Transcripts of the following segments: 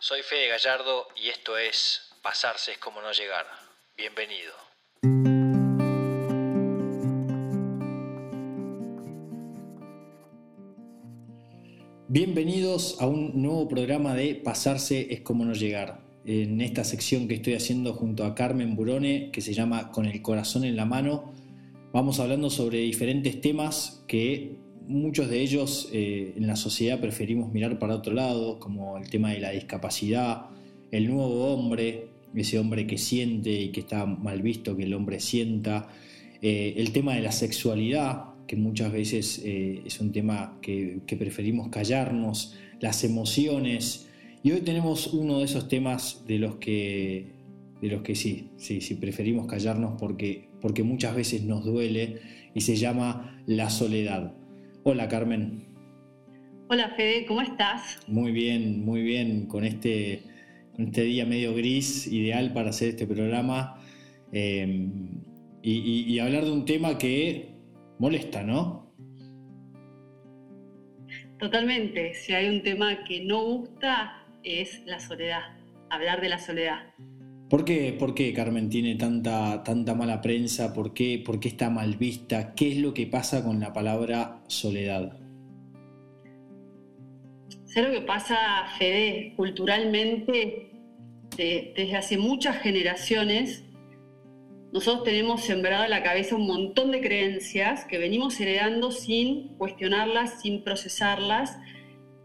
Soy Fede Gallardo y esto es Pasarse es como no llegar. Bienvenido. Bienvenidos a un nuevo programa de Pasarse es como no llegar. En esta sección que estoy haciendo junto a Carmen Burone, que se llama Con el corazón en la mano, vamos hablando sobre diferentes temas que muchos de ellos eh, en la sociedad preferimos mirar para otro lado, como el tema de la discapacidad, el nuevo hombre, ese hombre que siente y que está mal visto que el hombre sienta, eh, el tema de la sexualidad, que muchas veces eh, es un tema que, preferimos callarnos, las emociones, y hoy tenemos uno de esos temas de los que, de los que sí, sí, sí, preferimos callarnos porque, porque muchas veces nos duele y se llama la soledad. Hola Carmen. Hola Fede, ¿cómo estás? Muy bien, muy bien, con este, este día medio gris, ideal para hacer este programa em, y, hablar de un tema que molesta, ¿no? Totalmente, si hay un tema que no gusta es la soledad, hablar de la soledad. ¿Por qué, ¿Por qué, Carmen tiene tanta, tanta mala prensa? ¿Por qué, ¿Por qué está mal vista? ¿Qué es lo que pasa con la palabra soledad? Sé lo que pasa, Fede, culturalmente, desde hace muchas generaciones, nosotros tenemos sembrado en la cabeza un montón de creencias que venimos heredando sin cuestionarlas, sin procesarlas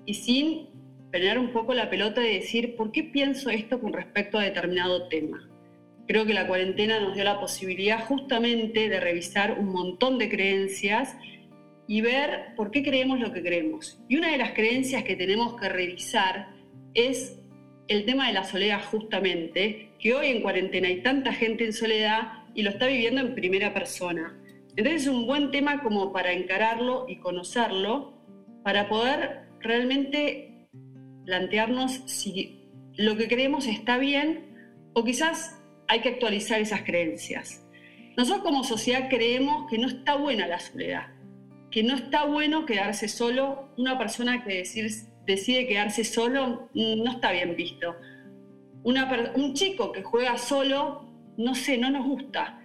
y sin frenar un poco la pelota de decir, ¿por qué pienso esto con respecto a determinado tema? Creo que la cuarentena nos dio la posibilidad justamente de revisar un montón de creencias y ver por qué creemos lo que creemos. Y una de las creencias que tenemos que revisar es el tema de la soledad justamente, que hoy en cuarentena hay tanta gente en soledad y lo está viviendo en primera persona. Entonces es un buen tema como para encararlo y conocerlo, para poder realmente plantearnos si lo que creemos está bien o quizás hay que actualizar esas creencias. Nosotros como sociedad creemos que no está buena la soledad, que no está bueno quedarse solo. Una persona que decide quedarse solo no está bien visto. un chico que juega solo, no sé, no nos gusta.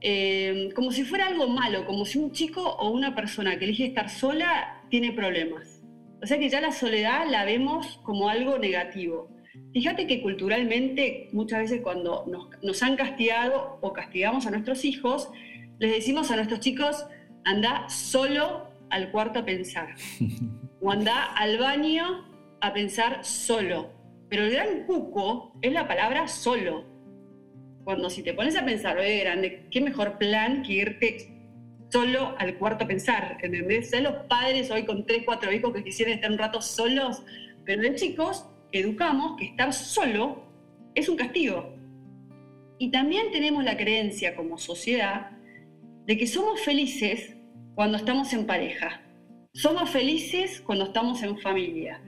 Eh, como si fuera algo malo, como si un chico o una persona que elige estar sola tiene problemas. O sea que ya la soledad la vemos como algo negativo. Fíjate que culturalmente muchas veces cuando nos, han castigado o castigamos a nuestros hijos, les decimos a nuestros chicos, anda solo al cuarto a pensar. o anda al baño a pensar solo. Pero el gran cuco es la palabra solo. Cuando si te pones a pensar, oye, grande, qué mejor plan que irte solo al cuarto pensar, ¿entendés? Son los padres hoy con tres, cuatro hijos que quisieran estar un rato solos, pero de chicos educamos que estar solo es un castigo. Y también tenemos la creencia como sociedad de que somos felices cuando estamos en pareja. Somos felices cuando estamos en familia.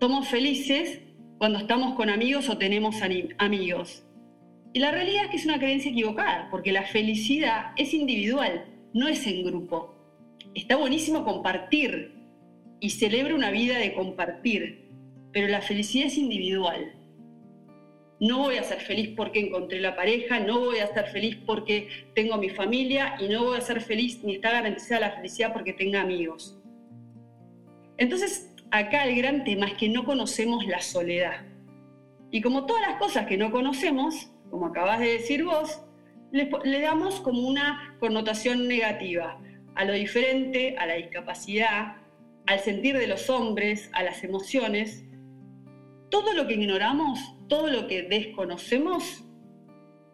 Somos felices cuando estamos con amigos o tenemos amigos. Y la realidad es que es una creencia equivocada, porque la felicidad es individual no es en grupo. Está buenísimo compartir y celebra una vida de compartir, pero la felicidad es individual. No voy a ser feliz porque encontré la pareja, no voy a estar feliz porque tengo mi familia y no voy a ser feliz ni está garantizada la felicidad porque tenga amigos. Entonces, acá el gran tema es que no conocemos la soledad. Y como todas las cosas que no conocemos, como acabas de decir vos, le, damos como una connotación negativa a lo diferente, a la discapacidad, al sentir de los hombres, a las emociones. Todo lo que ignoramos, todo lo que desconocemos,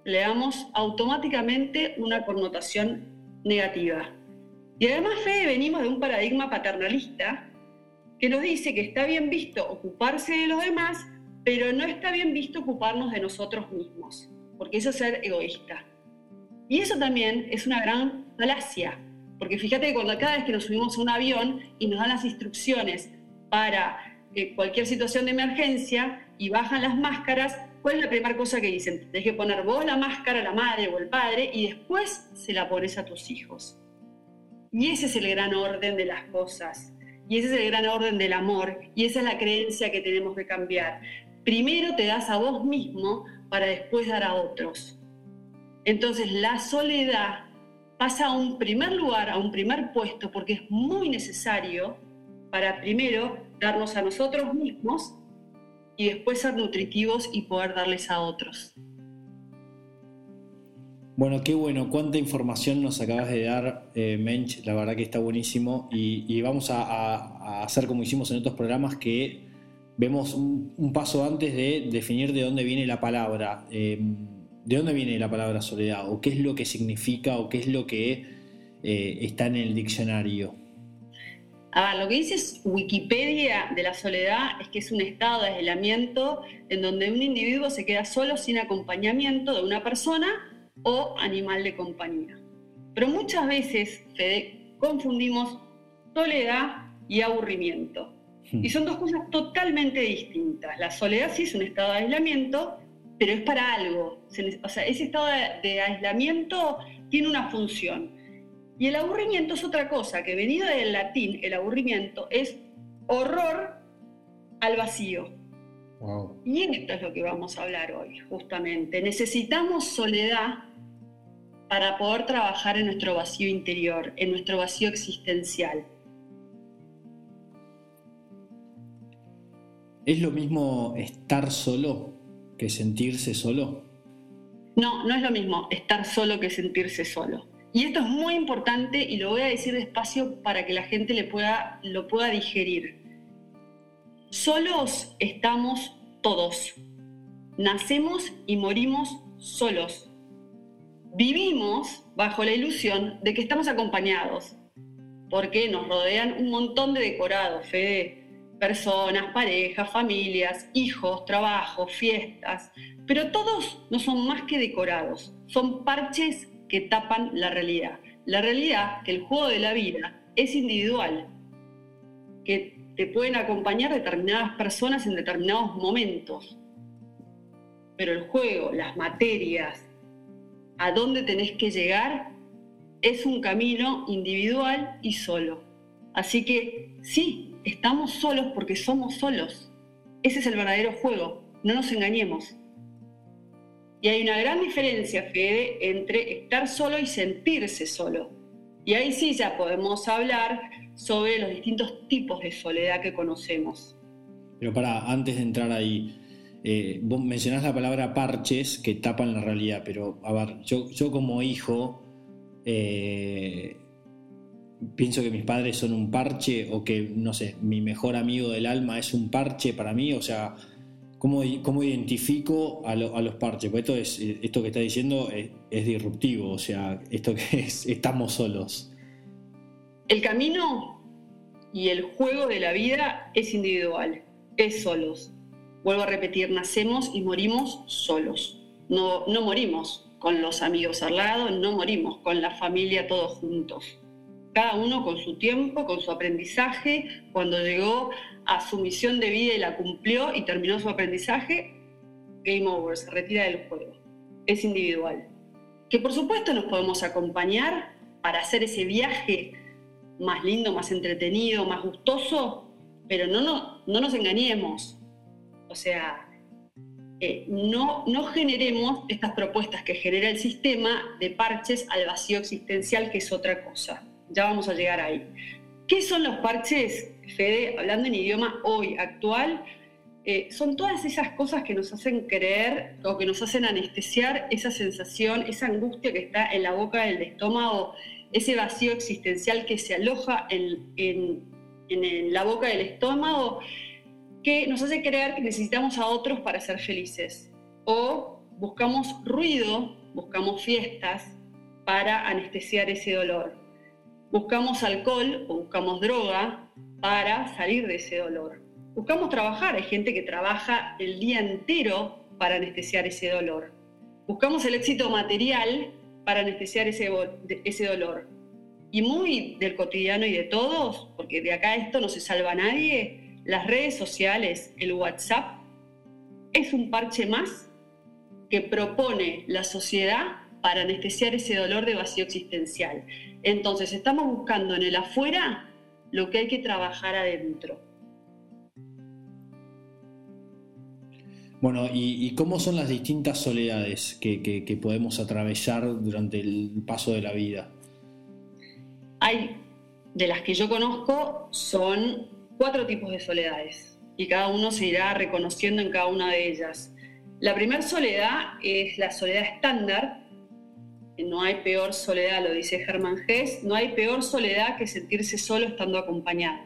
le damos automáticamente una connotación negativa. Y además, Fede, venimos de un paradigma paternalista que nos dice que está bien visto ocuparse de los demás, pero no está bien visto ocuparnos de nosotros mismos, porque eso es ser egoísta. Y eso también es una gran falacia, porque fíjate que cuando cada vez que nos subimos a un avión y nos dan las instrucciones para eh, cualquier situación de emergencia y bajan las máscaras, ¿cuál es la primera cosa que dicen? Tienes que poner vos la máscara, la madre o el padre, y después se la pones a tus hijos. Y ese es el gran orden de las cosas. Y ese es el gran orden del amor. Y esa es la creencia que tenemos que cambiar. primero te das a vos mismo para después dar a otros. Entonces la soledad pasa a un primer lugar, a un primer puesto, porque es muy necesario para primero darnos a nosotros mismos y después ser nutritivos y poder darles a otros. Bueno, qué bueno, cuánta información nos acabas de dar, eh, Mench, la verdad que está buenísimo y, vamos a, hacer como hicimos en otros programas que vemos un, paso antes de definir de dónde viene la palabra. Eh, ¿De dónde viene la palabra soledad? ¿O qué es lo que significa o qué es lo que eh, está en el diccionario? Ah, lo que dice Wikipedia de la soledad es que es un estado de aislamiento en donde un individuo se queda solo sin acompañamiento de una persona o animal de compañía. Pero muchas veces, Fede, confundimos soledad y aburrimiento. Hmm. Y son dos cosas totalmente distintas. La soledad sí es un estado de aislamiento, pero es para algo. O sea, ese estado de, aislamiento tiene una función. Y el aburrimiento es otra cosa, que venido del latín, el aburrimiento es horror al vacío. Y esto es lo que vamos a hablar hoy, justamente. Necesitamos soledad para poder trabajar en nuestro vacío interior, en nuestro vacío existencial. ¿Es lo mismo estar solo que sentirse solo? No, no es lo mismo estar solo que sentirse solo. Y esto es muy importante y lo voy a decir despacio para que la gente lo pueda digerir. Solos estamos todos. Nacemos y morimos solos vivimos bajo la ilusión de que estamos acompañados, porque nos rodean un montón de decorados, fe, personas, parejas, familias, hijos, trabajos, fiestas, pero todos no son más que decorados, son parches que tapan la realidad. La realidad que el juego de la vida es individual, que te pueden acompañar determinadas personas en determinados momentos, pero el juego, las materias, a dónde tenés que llegar es un camino individual y solo. Así que sí, estamos solos porque somos solos. Ese es el verdadero juego, no nos engañemos. Y hay una gran diferencia, Fede, entre estar solo y sentirse solo. Y ahí sí ya podemos hablar sobre los distintos tipos de soledad que conocemos. Pero para, antes de entrar ahí, eh, vos mencionás la palabra parches que tapan la realidad, pero a ver, yo, yo como hijo eh, pienso que mis padres son un parche o que, no sé, mi mejor amigo del alma es un parche para mí, o sea, ¿cómo, cómo identifico a, los parches? Pues esto, es, esto que está diciendo es, disruptivo, o sea, esto que es, estamos solos. El camino y el juego de la vida es individual, es solos. Vuelvo a repetir, nacemos y morimos solos. No, no morimos con los amigos al lado, no morimos con la familia todos juntos. Cada uno con su tiempo, con su aprendizaje, cuando llegó a su misión de vida y la cumplió y terminó su aprendizaje, game over, se retira del juego. Es individual. Que por supuesto nos podemos acompañar para hacer ese viaje más lindo, más entretenido, más gustoso, pero no, no, no nos engañemos. O sea, eh, no, no generemos estas propuestas que genera el sistema de parches al vacío existencial, que es otra cosa. Ya vamos a llegar ahí. ¿Qué son los parches, Fede? Hablando en idioma hoy, actual, eh, son todas esas cosas que nos hacen creer o que nos hacen anestesiar esa sensación, esa angustia que está en la boca del estómago, ese vacío existencial que se aloja en, en la boca del estómago que nos hace creer que necesitamos a otros para ser felices. O buscamos ruido, buscamos fiestas para anestesiar ese dolor. Buscamos alcohol o buscamos droga para salir de ese dolor. Buscamos trabajar, hay gente que trabaja el día entero para anestesiar ese dolor. Buscamos el éxito material para anestesiar ese, ese dolor. Y muy del cotidiano y de todos, porque de acá esto no se salva a nadie, las redes sociales, el WhatsApp, es un parche más que propone la sociedad para anestesiar ese dolor de vacío existencial. Entonces, estamos buscando en el afuera lo que hay que trabajar adentro. Bueno, ¿y, cómo son las distintas soledades que, podemos atravesar durante el paso de la vida? Hay, de las que yo conozco, son cuatro tipos de soledades y cada uno se irá reconociendo en cada una de ellas. La primera soledad es la soledad estándar. No hay peor soledad, lo dice Germán Hess, no hay peor soledad que sentirse solo estando acompañado.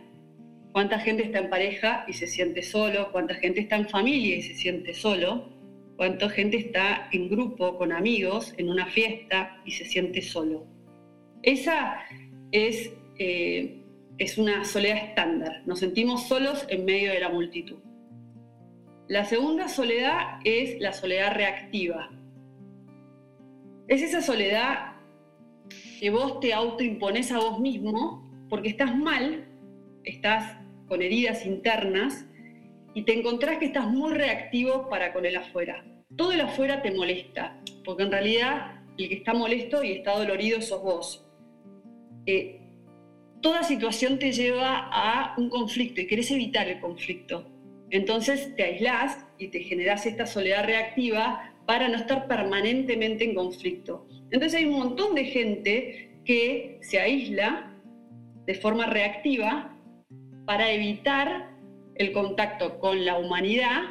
¿Cuánta gente está en pareja y se siente solo? ¿Cuánta gente está en familia y se siente solo? ¿Cuánta gente está en grupo, con amigos, en una fiesta y se siente solo? Esa es, eh, es una soledad estándar. Nos sentimos solos en medio de la multitud. La segunda soledad es la soledad reactiva. Es esa soledad que vos te autoimpones a vos mismo porque estás mal, estás con heridas internas y te encontrás que estás muy reactivo para con el afuera. Todo el afuera te molesta, porque en realidad el que está molesto y está dolorido sos vos. Eh, toda situación te lleva a un conflicto y querés evitar el conflicto. Entonces te aislás y te generás esta soledad reactiva para no estar permanentemente en conflicto. Entonces hay un montón de gente que se aísla de forma reactiva para evitar el contacto con la humanidad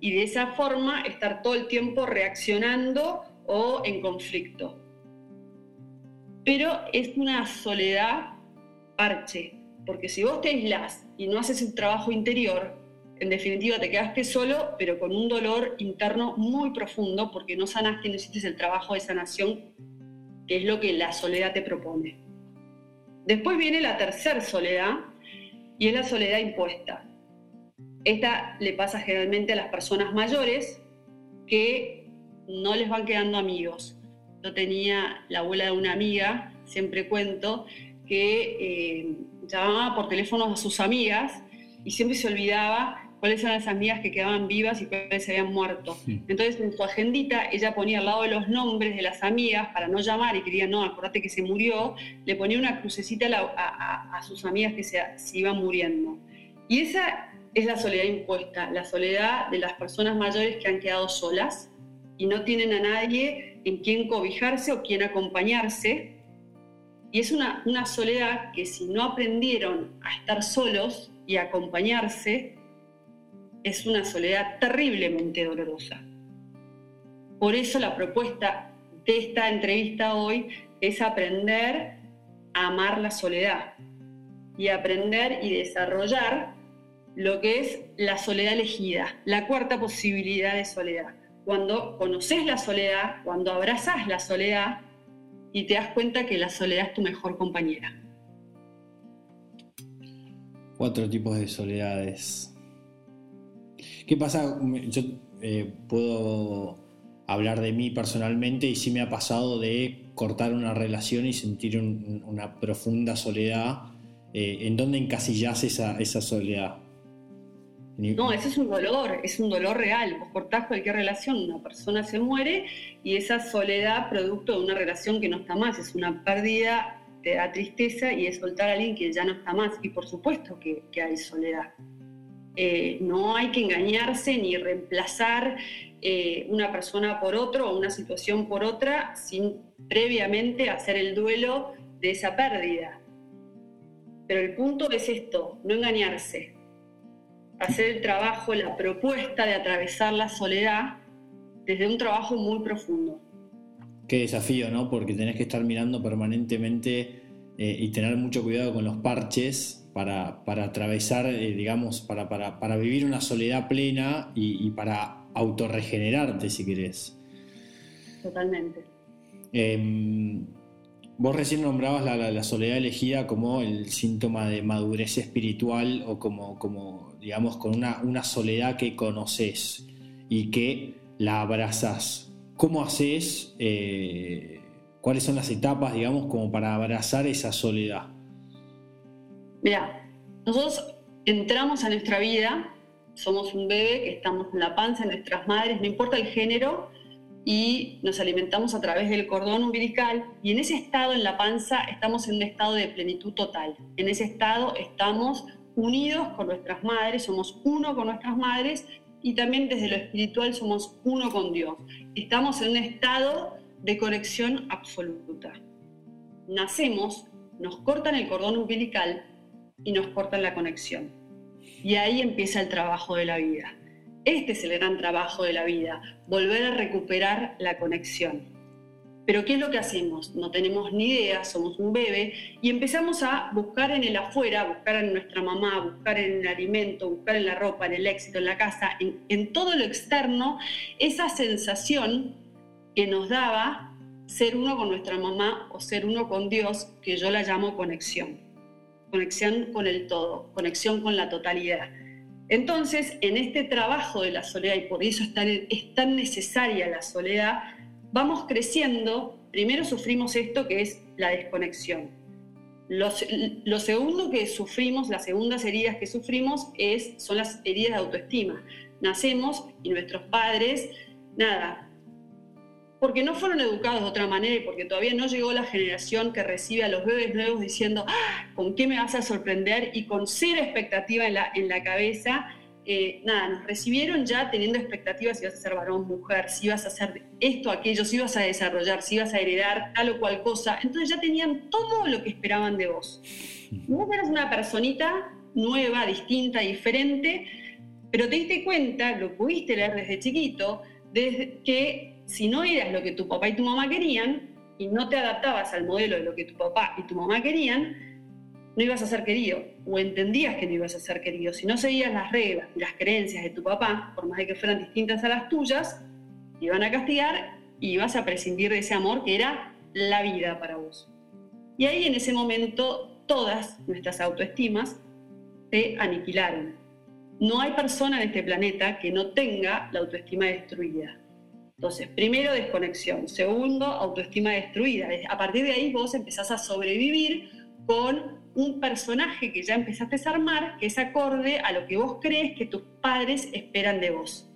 y de esa forma estar todo el tiempo reaccionando o en conflicto. Pero es una soledad parche, porque si vos te aislás y no haces el trabajo interior, en definitiva te quedaste solo, pero con un dolor interno muy profundo porque no sanaste y no hiciste el trabajo de sanación, que es lo que la soledad te propone. Después viene la tercera soledad y es la soledad impuesta. Esta le pasa generalmente a las personas mayores que no les van quedando amigos. Yo tenía la abuela de una amiga, siempre cuento, que eh, llamaba por teléfono a sus amigas y siempre se olvidaba cuáles eran las amigas que quedaban vivas y cuáles se habían muerto. Entonces, en su agendita, ella ponía al lado de los nombres de las amigas para no llamar y quería, no, acordate que se murió, le ponía una crucecita a, sus amigas que se, se, iban muriendo. Y esa es la soledad impuesta, la soledad de las personas mayores que han quedado solas y no tienen a nadie en quien cobijarse o quien acompañarse. Y es una, una soledad que si no aprendieron a estar solos y a acompañarse, es una soledad terriblemente dolorosa. Por eso la propuesta de esta entrevista hoy es aprender a amar la soledad y aprender y desarrollar lo que es la soledad elegida, la cuarta posibilidad de soledad. Cuando conoces la soledad, cuando abrazas la soledad y te das cuenta que la soledad es tu mejor compañera. Cuatro tipos de soledades. ¿Qué pasa? Yo eh, puedo hablar de mí personalmente y sí me ha pasado de cortar una relación y sentir una profunda soledad. Eh, ¿En dónde encasillas esa, esa soledad? No, eso es un dolor, es un dolor real. Vos cortás cualquier relación, una persona se muere y esa soledad, producto de una relación que no está más, es una pérdida, te da tristeza y es soltar a alguien que ya no está más. Y por supuesto que, que hay soledad. Eh, no hay que engañarse ni reemplazar eh, una persona por otro o una situación por otra sin previamente hacer el duelo de esa pérdida. Pero el punto es esto, no engañarse, hacer el trabajo, la propuesta de atravesar la soledad desde un trabajo muy profundo. Qué desafío, ¿no? Porque tenés que estar mirando permanentemente eh, y tener mucho cuidado con los parches para, atravesar, eh, digamos, para, para, vivir una soledad plena y, para autorregenerarte, si querés. Totalmente. Em, vos recién nombrabas la, soledad elegida como el síntoma de madurez espiritual o como, como digamos, con una, una soledad que conoces y que la abrazas. ¿Cómo haces? Eh, ¿Cuáles son las etapas, digamos, como para abrazar esa soledad? Mira, nosotros entramos a nuestra vida, somos un bebé que estamos en la panza de nuestras madres, no importa el género, y nos alimentamos a través del cordón umbilical y en ese estado en la panza estamos en un estado de plenitud total. En ese estado estamos unidos con nuestras madres, somos uno con nuestras madres y también desde lo espiritual somos uno con Dios. Estamos en un estado de conexión absoluta. Nacemos, nos cortan el cordón umbilical y nos cortan la conexión. Y ahí empieza el trabajo de la vida. Este es el gran trabajo de la vida, volver a recuperar la conexión. Pero ¿qué es lo que hacemos? No tenemos ni idea, somos un bebé y empezamos a buscar en el afuera, buscar en nuestra mamá, buscar en el alimento, buscar en la ropa, en el éxito, en la casa, en, todo lo externo, esa sensación que nos daba ser uno con nuestra mamá o ser uno con Dios, que yo la llamo conexión. Conexión con el todo, conexión con la totalidad. Entonces, en este trabajo de la soledad, y por eso es tan necesaria la soledad, vamos creciendo, primero sufrimos esto que es la desconexión. Lo, segundo que sufrimos, las segundas heridas que sufrimos es, son las heridas de autoestima. Nacemos y nuestros padres, nada, porque no fueron educados de otra manera y porque todavía no llegó la generación que recibe a los bebés nuevos diciendo, ah, ¿con qué me vas a sorprender? Y con cero expectativa en la, en la cabeza eh, nada, nos recibieron ya teniendo expectativas si ibas a ser varón, mujer, si ibas a hacer esto, aquello, si ibas a desarrollar, si ibas a heredar tal o cual cosa. Entonces ya tenían todo lo que esperaban de vos. Vos eras una personita nueva, distinta, diferente, pero te diste cuenta, lo pudiste leer desde chiquito, desde que si no eras lo que tu papá y tu mamá querían y no te adaptabas al modelo de lo que tu papá y tu mamá querían, no ibas a ser querido o entendías que no ibas a ser querido. Si no seguías las reglas y las creencias de tu papá, por más de que fueran distintas a las tuyas, iban a castigar y ibas a prescindir de ese amor que era la vida para vos. Y ahí en ese momento todas nuestras autoestimas se aniquilaron. No hay persona en este planeta que no tenga la autoestima destruida. Entonces, primero desconexión, segundo autoestima destruida. A partir de ahí vos empezás a sobrevivir con un personaje que ya empezaste a armar que es acorde a lo que vos crees que tus padres esperan de vos.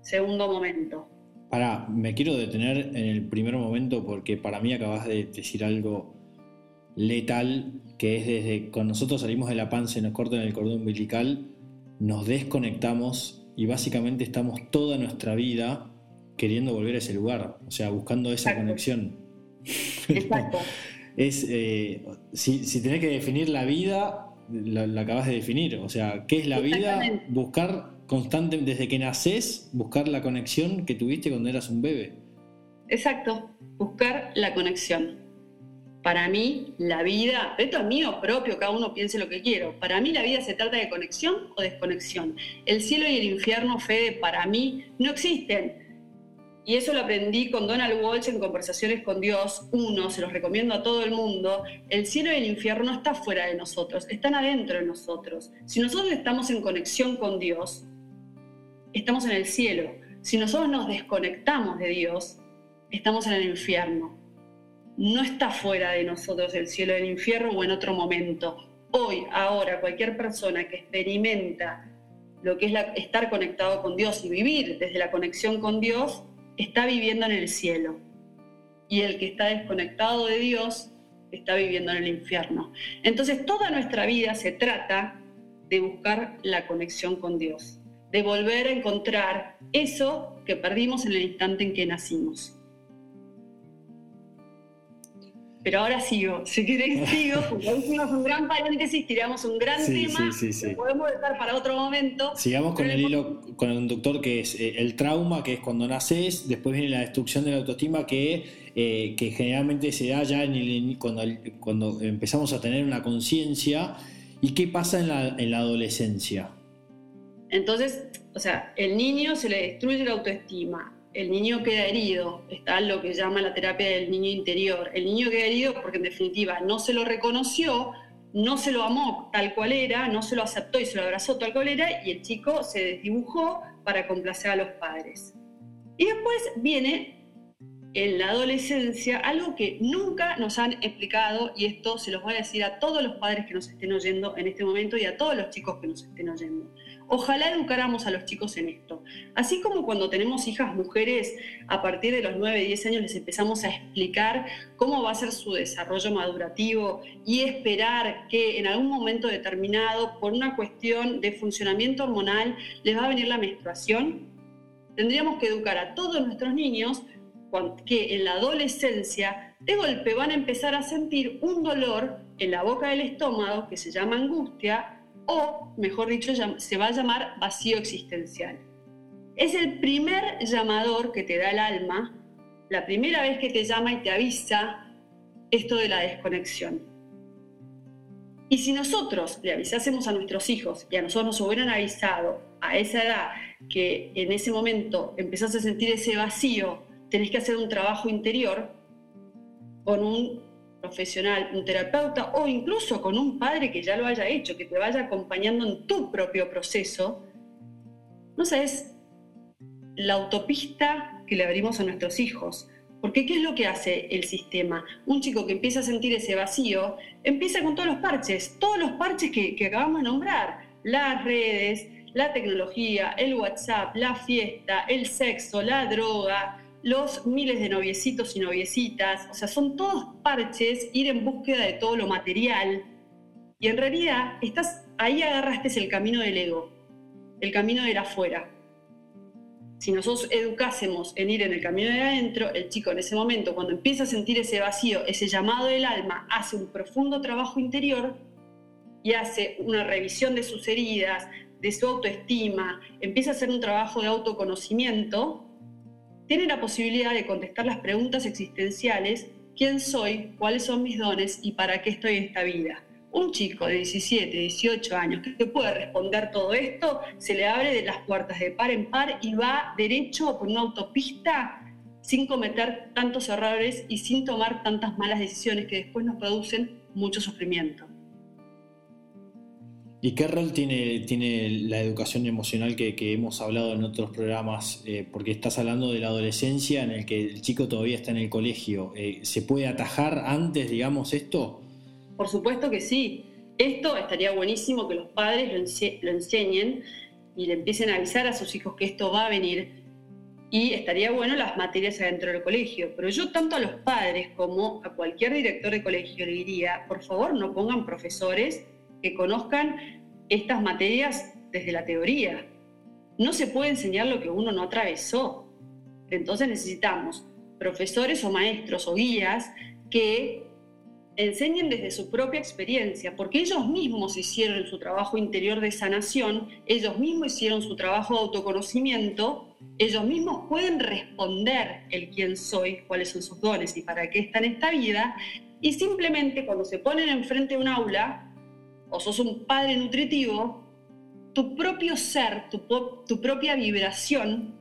Segundo momento. Para, me quiero detener en el primer momento porque para mí acabas de decir algo letal, que es desde cuando nosotros salimos de la panza y nos cortan el cordón umbilical, nos desconectamos y básicamente estamos toda nuestra vida queriendo volver a ese lugar, o sea, buscando esa conexión. Exacto. es, eh, si, si, tenés que definir la vida, la, acabas de definir. O sea, ¿qué es la vida? Buscar constantemente, desde que naces, buscar la conexión que tuviste cuando eras un bebé. Exacto, buscar la conexión. Para mí, la vida, esto es mío propio, cada uno piense lo que quiero. Para mí, la vida se trata de conexión o desconexión. El cielo y el infierno, Fede, para mí no existen y eso lo aprendí con Donald Walsh en Conversaciones con Dios. Uno, se los recomiendo a todo el mundo. El cielo y el infierno no están fuera de nosotros, están adentro de nosotros. Si nosotros estamos en conexión con Dios, estamos en el cielo. Si nosotros nos desconectamos de Dios, estamos en el infierno. No está fuera de nosotros el cielo y el infierno o en otro momento. Hoy, ahora, cualquier persona que experimenta lo que es estar conectado con Dios y vivir desde la conexión con Dios, está viviendo en el cielo. Y el que está desconectado de Dios está viviendo en el infierno. Entonces toda nuestra vida se trata de buscar la conexión con Dios, de volver a encontrar eso que perdimos en el instante en que nacimos. Pero ahora sigo, si querés sigo, porque hicimos un gran paréntesis, tiramos un gran tema, sí, sí, podemos dejar para otro momento. Sigamos con el hilo, con el doctor que es eh, el trauma, que es cuando naces, después viene la destrucción de la autoestima, que, eh, que generalmente se da ya en cuando, cuando empezamos a tener una conciencia, y qué pasa en la, en la adolescencia. Entonces, o sea, el niño se le destruye la autoestima, el niño queda herido, está lo que llama la terapia del niño interior. El niño queda herido porque en definitiva no se lo reconoció, no se lo amó tal cual era, no se lo aceptó y se lo abrazó tal cual era y el chico se desdibujó para complacer a los padres. Y después viene en la adolescencia algo que nunca nos han explicado y esto se los voy a decir a todos los padres que nos estén oyendo en este momento y a todos los chicos que nos estén oyendo. Ojalá educáramos a los chicos en esto. Así como cuando tenemos hijas mujeres, a partir de los 9, 10 años les empezamos a explicar cómo va a ser su desarrollo madurativo y esperar que en algún momento determinado, por una cuestión de funcionamiento hormonal, les va a venir la menstruación. Tendríamos que educar a todos nuestros niños que en la adolescencia de golpe van a empezar a sentir un dolor en la boca del estómago que se llama angustia o, mejor dicho, se va a llamar vacío existencial. Es el primer llamador que te da el alma, la primera vez que te llama y te avisa esto de la desconexión. Y si nosotros le avisásemos a nuestros hijos y a nosotros nos hubieran avisado a esa edad que en ese momento empezás a sentir ese vacío tenés que hacer un trabajo interior con un profesional, un terapeuta o incluso con un padre que ya lo haya hecho, que te vaya acompañando en tu propio proceso, no sabes la autopista que le abrimos a nuestros hijos. Porque ¿qué es lo que hace el sistema? Un chico que empieza a sentir ese vacío, empieza con todos los parches, todos los parches que, que acabamos de nombrar, las redes, la tecnología, el WhatsApp, la fiesta, el sexo, la droga, los miles de noviecitos y noviecitas, o sea, son todos parches, ir en búsqueda de todo lo material. Y en realidad, estás, ahí agarraste el camino del ego, el camino del afuera. Si nosotros educásemos en ir en el camino de adentro, el chico en ese momento, cuando empieza a sentir ese vacío, ese llamado del alma, hace un profundo trabajo interior y hace una revisión de sus heridas, de su autoestima, empieza a hacer un trabajo de autoconocimiento, tiene la posibilidad de contestar las preguntas existenciales, ¿quién soy? ¿Cuáles son mis dones? ¿Y para qué estoy en esta vida? Un chico de 17, 18 años que puede responder todo esto, se le abre de las puertas de par en par y va derecho por una autopista sin cometer tantos errores y sin tomar tantas malas decisiones que después nos producen mucho sufrimiento. ¿Y qué rol tiene, tiene la educación emocional que, hemos hablado en otros programas? Eh, porque estás hablando de la adolescencia en el que el chico todavía está en el colegio. Eh, ¿Se puede atajar antes, digamos, esto? Por supuesto que sí. Esto estaría buenísimo que los padres lo, enseñen y le empiecen a avisar a sus hijos que esto va a venir. Y estaría bueno las materias adentro del colegio. Pero yo tanto a los padres como a cualquier director de colegio le diría, por favor no pongan profesores que conozcan estas materias desde la teoría. No se puede enseñar lo que uno no atravesó. Entonces necesitamos profesores o maestros o guías que enseñen desde su propia experiencia, porque ellos mismos hicieron su trabajo interior de sanación, ellos mismos hicieron su trabajo de autoconocimiento, ellos mismos pueden responder el quién soy, cuáles son sus dones y para qué está en esta vida, y simplemente cuando se ponen enfrente de un aula, o sos un padre nutritivo, tu propio ser, tu, propia vibración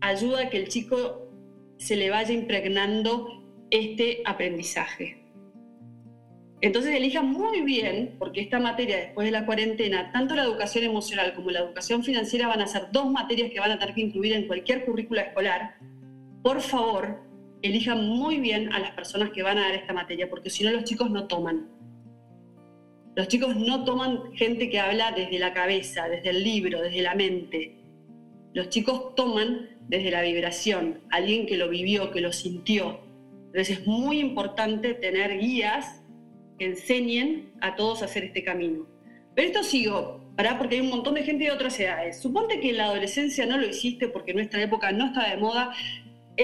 ayuda a que el chico se le vaya impregnando este aprendizaje. Entonces elijan muy bien, porque esta materia después de la cuarentena, tanto la educación emocional como la educación financiera van a ser dos materias que van a tener que incluir en cualquier currícula escolar. Por favor, elijan muy bien a las personas que van a dar esta materia, porque si no los chicos no toman. Los chicos no toman gente que habla desde la cabeza, desde el libro, desde la mente. Los chicos toman desde la vibración, alguien que lo vivió, que lo sintió. Entonces es muy importante tener guías que enseñen a todos a hacer este camino. Pero esto sigo, ¿para? porque hay un montón de gente de otras edades. Suponte que en la adolescencia no lo hiciste porque en nuestra época no estaba de moda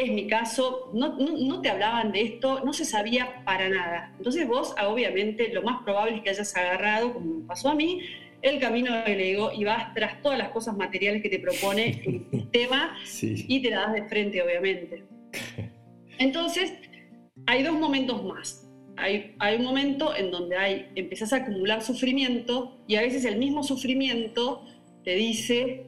es mi caso, no, no, te hablaban de esto, no se sabía para nada. Entonces vos, ah, obviamente, lo más probable es que hayas agarrado, como me pasó a mí, el camino del ego y vas tras todas las cosas materiales que te propone el sistema y te la das de frente, obviamente. Entonces, hay dos momentos más. Hay, hay un momento en donde hay, empezás a acumular sufrimiento y a veces el mismo sufrimiento te dice,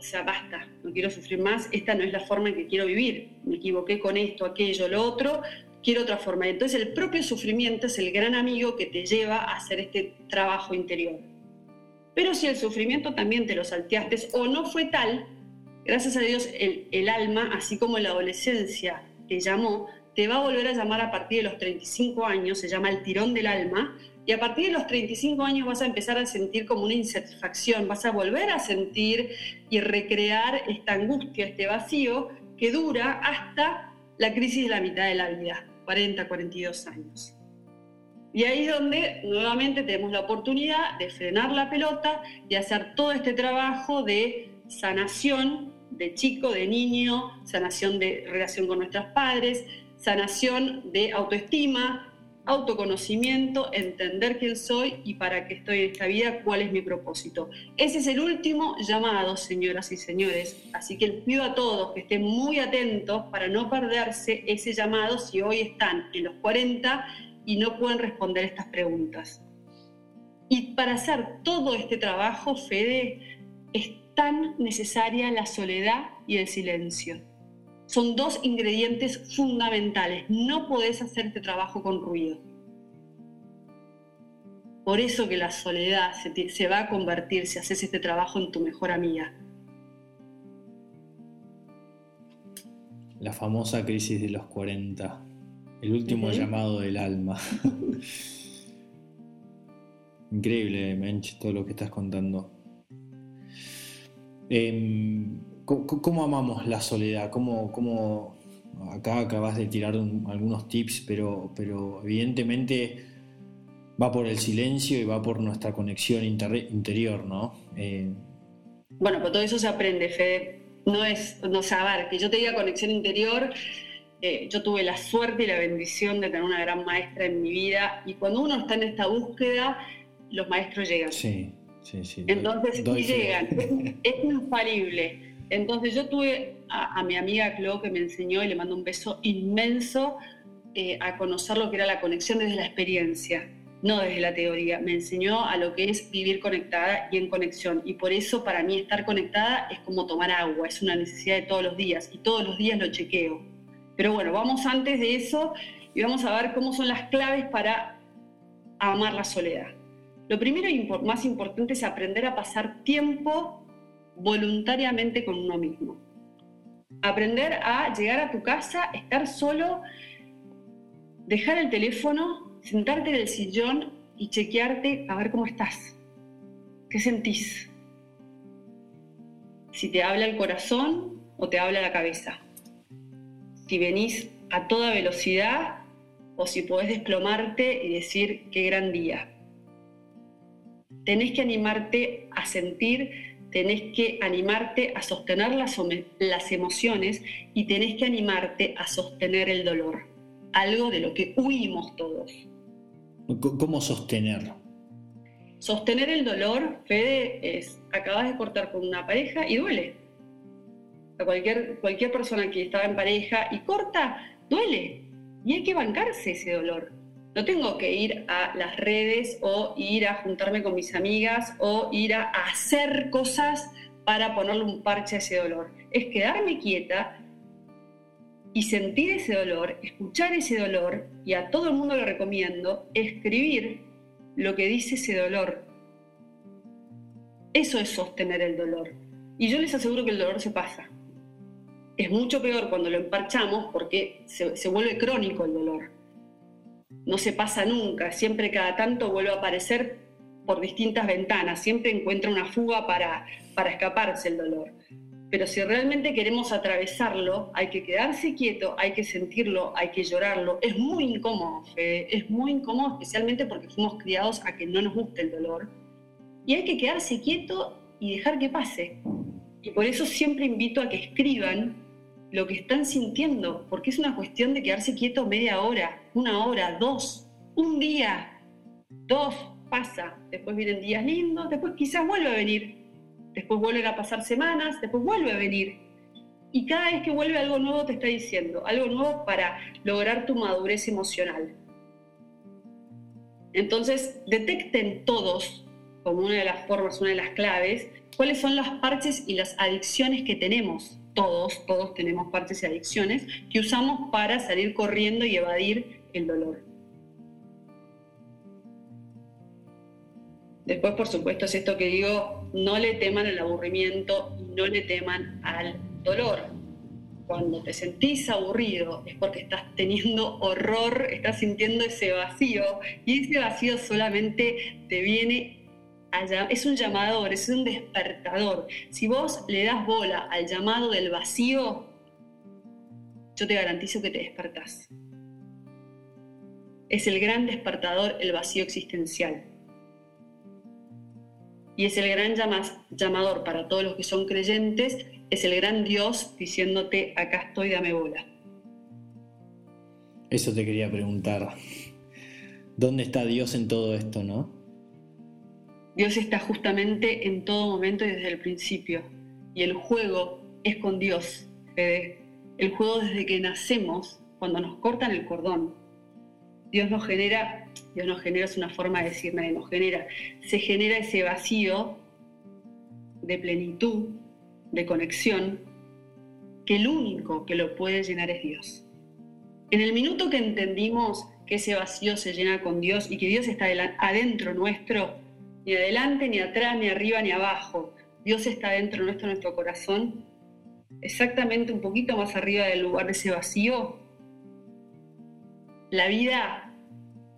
o sea, basta, no quiero sufrir más, esta no es la forma en que quiero vivir, me equivoqué con esto, aquello, lo otro, quiero otra forma. Entonces el propio sufrimiento es el gran amigo que te lleva a hacer este trabajo interior. Pero si el sufrimiento también te lo salteaste o no fue tal, gracias a Dios el, el alma, así como la adolescencia te llamó, te va a volver a llamar a partir de los 35 años, se llama el tirón del alma, Y a partir de los 35 años vas a empezar a sentir como una insatisfacción, vas a volver a sentir y recrear esta angustia, este vacío que dura hasta la crisis de la mitad de la vida, 40, 42 años. Y ahí es donde nuevamente tenemos la oportunidad de frenar la pelota y hacer todo este trabajo de sanación de chico, de niño, sanación de relación con nuestros padres, sanación de autoestima, autoconocimiento, entender quién soy y para qué estoy en esta vida, cuál es mi propósito. Ese es el último llamado, señoras y señores. Así que les pido a todos que estén muy atentos para no perderse ese llamado si hoy están en los 40 y no pueden responder estas preguntas. Y para hacer todo este trabajo, Fede, es tan necesaria la soledad y el silencio. Son dos ingredientes fundamentales. No podés hacer este trabajo con ruido. Por eso que la soledad se, se va a convertir, si haces este trabajo, en tu mejor amiga. La famosa crisis de los 40. El último llamado del alma. Increíble, Mench, todo lo que estás contando. Em, ¿cómo, amamos la soledad? ¿Cómo, acá acabas de tirar algunos tips, pero, pero evidentemente va por el silencio y va por nuestra conexión interior, ¿no? Eh, bueno, pero todo eso se aprende, Fede. No es, no saber, que yo te diga conexión interior eh, yo tuve la suerte y la bendición de tener una gran maestra en mi vida y cuando uno está en esta búsqueda, los maestros llegan. Sí, sí, sí. Entonces, llegan, es, infalible. Entonces yo tuve a, mi amiga Clo que me enseñó y le mando un beso inmenso eh, a conocer lo que era la conexión desde la experiencia, no desde la teoría. Me enseñó a lo que es vivir conectada y en conexión. Y por eso para mí estar conectada es como tomar agua, es una necesidad de todos los días y todos los días lo chequeo. Pero bueno, vamos antes de eso y vamos a ver cómo son las claves para amar la soledad. Lo primero y más importante es aprender a pasar tiempo voluntariamente con uno mismo. Aprender a llegar a tu casa, estar solo, dejar el teléfono, sentarte en el sillón y chequearte a ver cómo estás. ¿Qué sentís? Si te habla el corazón o te habla la cabeza si venís a toda velocidad o si podés desplomarte y decir qué gran día. Tenés que animarte a sentir, tenés que animarte a sostener las, las emociones y tenés que animarte a sostener el dolor, algo de lo que huimos todos. ¿Cómo sostener? Sostener el dolor, Fede, es acabas de cortar con una pareja y duele cualquier, cualquier persona que estaba en pareja y corta, duele. Y hay que bancarse ese dolor. No tengo que ir a las redes o ir a juntarme con mis amigas o ir a hacer cosas para ponerle un parche a ese dolor. Es quedarme quieta y sentir ese dolor, escuchar ese dolor, y a todo el mundo lo recomiendo, escribir lo que dice ese dolor. Eso es sostener el dolor. Y yo les aseguro que el dolor se pasa. Es mucho peor cuando lo emparchamos porque se, vuelve crónico el dolor. No se pasa nunca, siempre cada tanto vuelve a aparecer por distintas ventanas, siempre encuentra una fuga para, para escaparse el dolor. Pero si realmente queremos atravesarlo, hay que quedarse quieto, hay que sentirlo, hay que llorarlo. Es muy incómodo, es muy incómodo, especialmente porque fuimos criados a que no nos guste el dolor. Y hay que quedarse quieto y dejar que pase. Y por eso siempre invito a que escriban lo que están sintiendo, porque es una cuestión de quedarse quieto media hora, una hora, dos, un día, dos, pasa, después vienen días lindos, después quizás vuelve a venir, después vuelven a pasar semanas, después vuelve a venir. Y cada vez que vuelve algo nuevo te está diciendo, algo nuevo para lograr tu madurez emocional. Entonces, detecten todos, como una de las formas, una de las claves, cuáles son las parches y las adicciones que tenemos todos, todos tenemos partes y adicciones que usamos para salir corriendo y evadir el dolor. Después, por supuesto, es esto que digo, no le teman al aburrimiento, no le teman al dolor. cuando te sentís aburrido es porque estás teniendo horror, estás sintiendo ese vacío y ese vacío solamente te viene es un llamador, es un despertador. Si vos le das bola al llamado del vacío, yo te garantizo que te despertás. Es el gran despertador el vacío existencial. Y es el gran llamador para todos los que son creyentes es el gran Dios diciéndote, acá estoy, dame bola. Eso te quería preguntar. ¿Dónde está Dios en todo esto, no? Dios está justamente en todo momento y desde el principio. Y el juego es con Dios, El juego desde que nacemos, cuando nos cortan el cordón. Dios nos genera, Dios nos genera es una forma de decir, nadie nos genera, se genera ese vacío de plenitud de conexión, que el único que lo puede llenar es Dios. En el minuto que entendimos que ese vacío se llena con Dios y que Dios está adentro nuestro, ni adelante, ni atrás, ni arriba, ni abajo, Dios está adentro nuestro, nuestro corazón, exactamente un poquito más arriba del lugar de ese vacío, la vida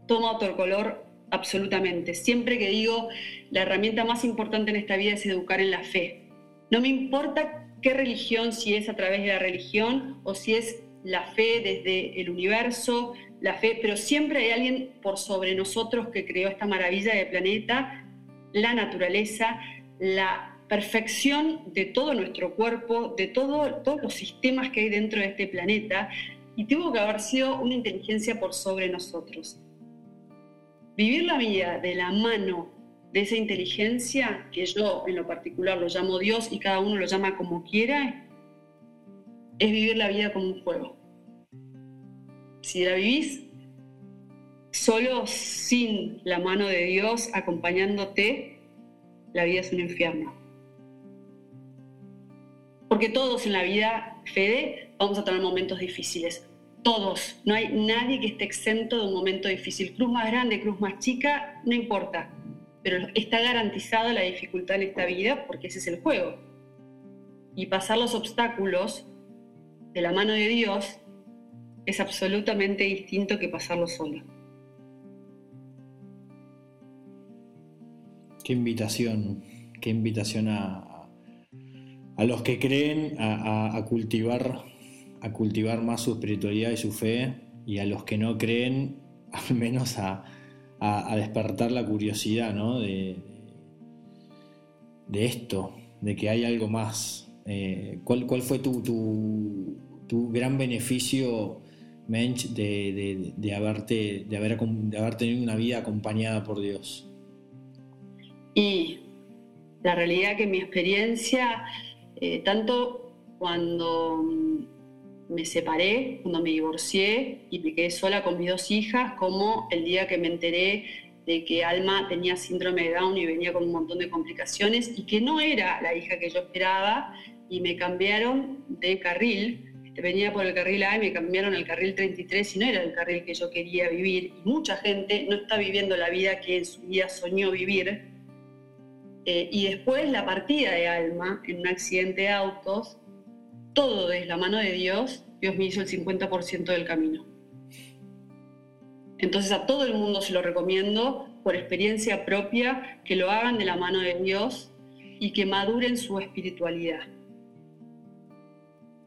toma otro color absolutamente. Siempre que digo, la herramienta más importante en esta vida es educar en la fe. No me importa qué religión, si es a través de la religión o si es la fe desde el universo, la fe, pero siempre hay alguien por sobre nosotros que creó esta maravilla de planeta, la naturaleza, la perfección de todo nuestro cuerpo, de todo, todos los sistemas que hay dentro de este planeta, y tuvo que haber sido una inteligencia por sobre nosotros. Vivir la vida de la mano de esa inteligencia, que yo en lo particular lo llamo Dios y cada uno lo llama como quiera, es vivir la vida como un juego. Si la vivís solo sin la mano de Dios acompañándote, la vida es un infierno. Porque todos en la vida, Fede, vamos a tener momentos difíciles. Todos. No hay nadie que esté exento de un momento difícil. Cruz más grande, cruz más chica, no importa pero está garantizada la dificultad en esta vida porque ese es el juego. Y pasar los obstáculos de la mano de Dios es absolutamente distinto que pasarlo solo. Qué invitación, qué invitación a, a los que creen a, cultivar, a cultivar más su espiritualidad y su fe, y a los que no creen, al menos a, a, despertar la curiosidad ¿no? de, de, esto, de que hay algo más. Eh, ¿cuál, ¿cuál, fue tu, tu, gran beneficio, Mensch, de, de, haberte, de, haber, de haber tenido una vida acompañada por Dios? Y la realidad que mi experiencia, eh, tanto cuando me separé, cuando me divorcié y me quedé sola con mis dos hijas, como el día que me enteré de que Alma tenía síndrome de Down y venía con un montón de complicaciones y que no era la hija que yo esperaba y me cambiaron de carril. Venía por el carril A y me cambiaron al carril 33 y no era el carril que yo quería vivir. Y mucha gente no está viviendo la vida que en su vida soñó vivir. Eh, y después la partida de Alma en un accidente de autos todo desde la mano de Dios, Dios me hizo el 50% del camino. Entonces a todo el mundo se lo recomiendo por experiencia propia, que lo hagan de la mano de Dios y que maduren su espiritualidad.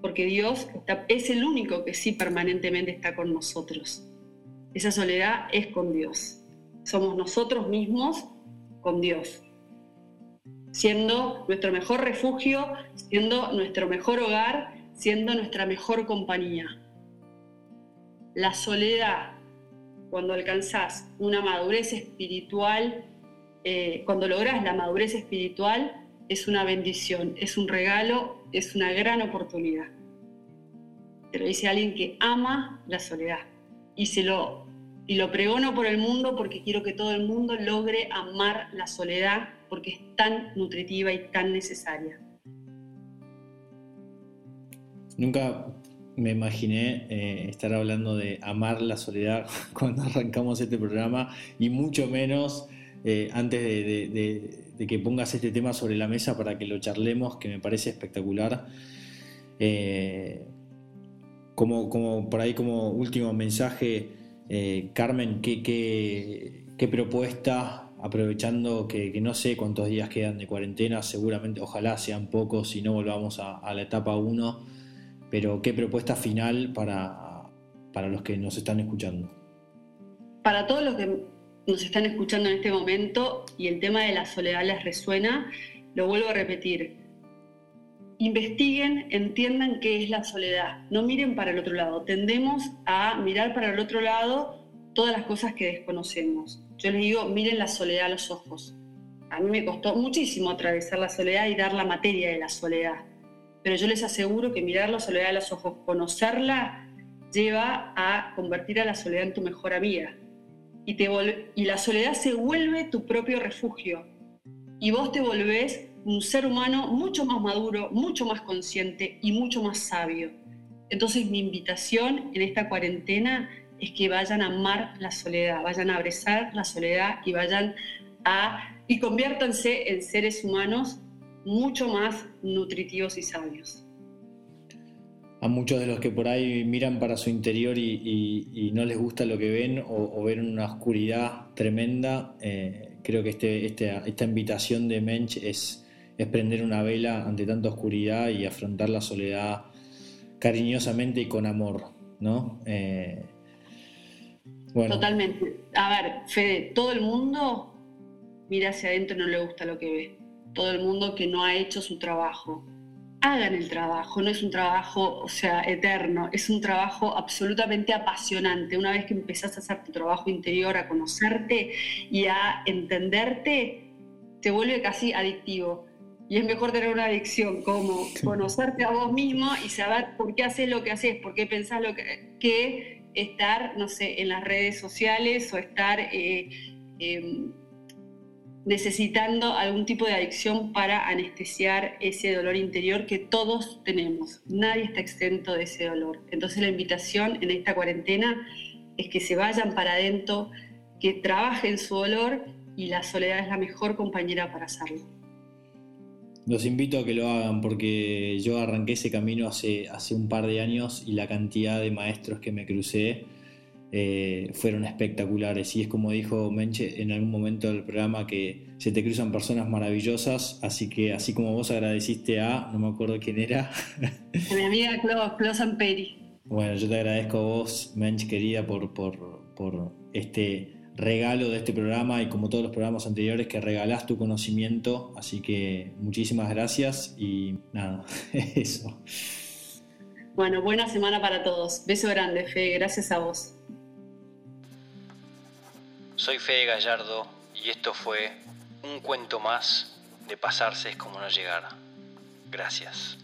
Porque Dios es el único que sí permanentemente está con nosotros. Esa soledad es con Dios. Somos nosotros mismos con Dios siendo nuestro mejor refugio, siendo nuestro mejor hogar, siendo nuestra mejor compañía. La soledad, cuando alcanzás una madurez espiritual, eh, cuando logras la madurez espiritual, es una bendición, es un regalo, es una gran oportunidad. Te lo dice alguien que ama la soledad y se lo y lo pregono por el mundo porque quiero que todo el mundo logre amar la soledad porque es tan nutritiva y tan necesaria. Nunca me imaginé eh, estar hablando de amar la soledad cuando arrancamos este programa y mucho menos eh, antes de, que pongas este tema sobre la mesa para que lo charlemos, que me parece espectacular. Eh, como, como por ahí como último mensaje, Carmen, ¿qué, qué, propuesta, aprovechando que, no sé cuántos días quedan de cuarentena, seguramente, ojalá sean pocos si no volvamos a, la etapa 1, pero qué propuesta final para, para los que nos están escuchando? Para todos los que nos están escuchando en este momento y el tema de la soledad les resuena, lo vuelvo a repetir investiguen, entiendan qué es la soledad, no miren para el otro lado. Tendemos a mirar para el otro lado todas las cosas que desconocemos. Yo les digo, miren la soledad a los ojos. A mí me costó muchísimo atravesar la soledad y dar la materia de la soledad. Pero yo les aseguro que mirar la soledad a los ojos, conocerla, lleva a convertir a la soledad en tu mejor amiga. Y, te y la soledad se vuelve tu propio refugio. Y vos te volvés un ser humano mucho más maduro, mucho más consciente y mucho más sabio. Entonces mi invitación en esta cuarentena es que vayan a amar la soledad, vayan a abrazar la soledad y vayan a y conviértanse en seres humanos mucho más nutritivos y sabios. A muchos de los que por ahí miran para su interior y, no les gusta lo que ven o, ven una oscuridad tremenda, eh, creo que este, este, esta invitación de Mensch es, prender una vela ante tanta oscuridad y afrontar la soledad cariñosamente y con amor, ¿no? Eh, Totalmente. A ver, Fede, todo el mundo mira hacia adentro y no le gusta lo que ve. Todo el mundo que no ha hecho su trabajo. Hagan el trabajo, no es un trabajo, o sea, eterno, es un trabajo absolutamente apasionante. Una vez que empezás a hacer tu trabajo interior, a conocerte y a entenderte, te vuelve casi adictivo y es mejor tener una adicción como conocerte a vos mismo y saber por qué haces lo que haces, por qué pensás lo que, que estar, no sé, en las redes sociales o estar eh, em, necesitando algún tipo de adicción para anestesiar ese dolor interior que todos tenemos. Nadie está exento de ese dolor. Entonces la invitación en esta cuarentena es que se vayan para adentro, que trabajen su dolor y la soledad es la mejor compañera para hacerlo. Los invito a que lo hagan porque yo arranqué ese camino hace, hace un par de años y la cantidad de maestros que me crucé eh, fueron espectaculares. Y es como dijo Menche en algún momento del programa que se te cruzan personas maravillosas, así que así como vos agradeciste a, no me acuerdo quién era. A mi amiga Clo, Samperi. Bueno, yo te agradezco a vos, Mench querida, por, por, por este regalo de este programa y como todos los programas anteriores que regalás tu conocimiento. Así que muchísimas gracias y nada, eso. Bueno, buena semana para todos. Beso grande, Fe. Gracias a vos. Soy Fede Gallardo y esto fue un cuento más de pasarse es como no llegar. Gracias.